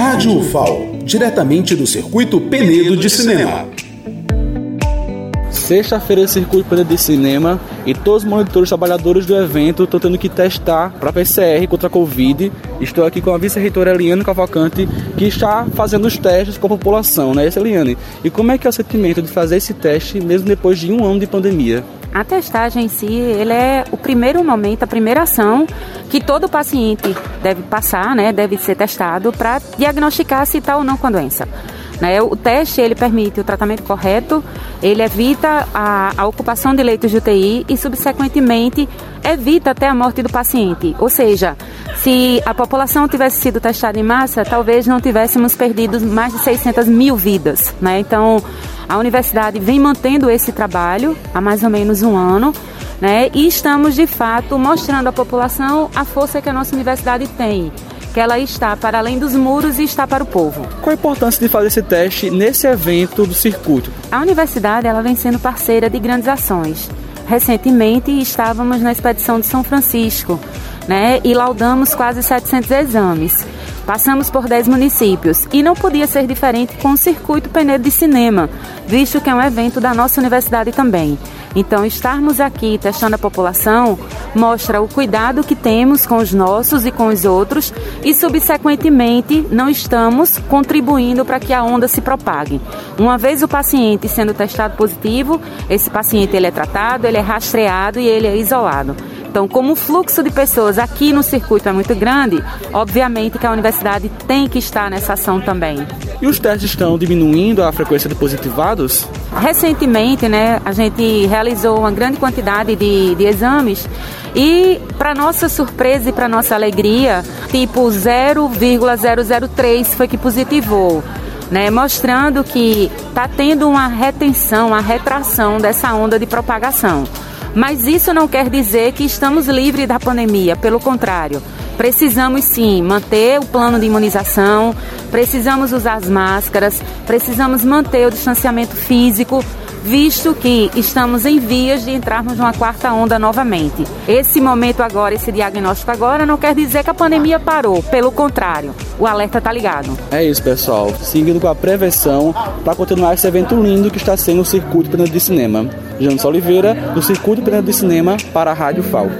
Rádio UFAO, diretamente do Circuito Penedo de Cinema. Sexta-feira, Circuito Penedo de Cinema e todos os monitores trabalhadores do evento estão tendo que testar para PCR contra a Covid. Estou aqui com a vice-reitora Eliane Cavalcante, que está fazendo os testes com a população, né, Eliane? E como é que é o sentimento de fazer esse teste mesmo depois de um ano de pandemia? A testagem em si, ele é o primeiro momento, a primeira ação que todo paciente deve passar, né, deve ser testado para diagnosticar se está ou não com a doença. Né? O teste ele permite o tratamento correto, ele evita a, a, ocupação de leitos de UTI e, subsequentemente, evita até a morte do paciente. Ou seja, se a população tivesse sido testada em massa, talvez não tivéssemos perdido mais de 600 mil vidas. Né? Então, a universidade vem mantendo esse trabalho há mais ou menos um ano. Né? E estamos de fato mostrando à população a força que a nossa universidade tem, que ela está para além dos muros e está para o povo. Qual a importância de fazer esse teste nesse evento do circuito? A universidade ela vem sendo parceira de grandes ações. Recentemente estávamos na expedição de São Francisco, né, e laudamos quase 700 exames. Passamos por 10 municípios e não podia ser diferente com o Circuito Penedo de Cinema, visto que é um evento da nossa universidade também. Então, estarmos aqui testando a população mostra o cuidado que temos com os nossos e com os outros e, subsequentemente, não estamos contribuindo para que a onda se propague. Uma vez o paciente sendo testado positivo, esse paciente ele é tratado, ele é rastreado e ele é isolado. Então, como o fluxo de pessoas aqui no circuito é muito grande, obviamente que a universidade tem que estar nessa ação também. E os testes estão diminuindo a frequência de positivados? Recentemente, né, a gente realizou uma grande quantidade de, de exames e, para nossa surpresa e para nossa alegria, tipo 0,003 foi que positivou. Né, mostrando que está tendo uma retenção, uma retração dessa onda de propagação. Mas isso não quer dizer que estamos livres da pandemia, pelo contrário. Precisamos sim manter o plano de imunização, precisamos usar as máscaras, precisamos manter o distanciamento físico, visto que estamos em vias de entrarmos numa quarta onda novamente. Esse momento agora, esse diagnóstico agora, não quer dizer que a pandemia parou, pelo contrário, o alerta está ligado. É isso, pessoal. Seguindo com a prevenção para continuar esse evento lindo que está sendo o Circuito de Cinema. Janos Oliveira, do Circuito Penedo de Cinema para a Rádio FAO.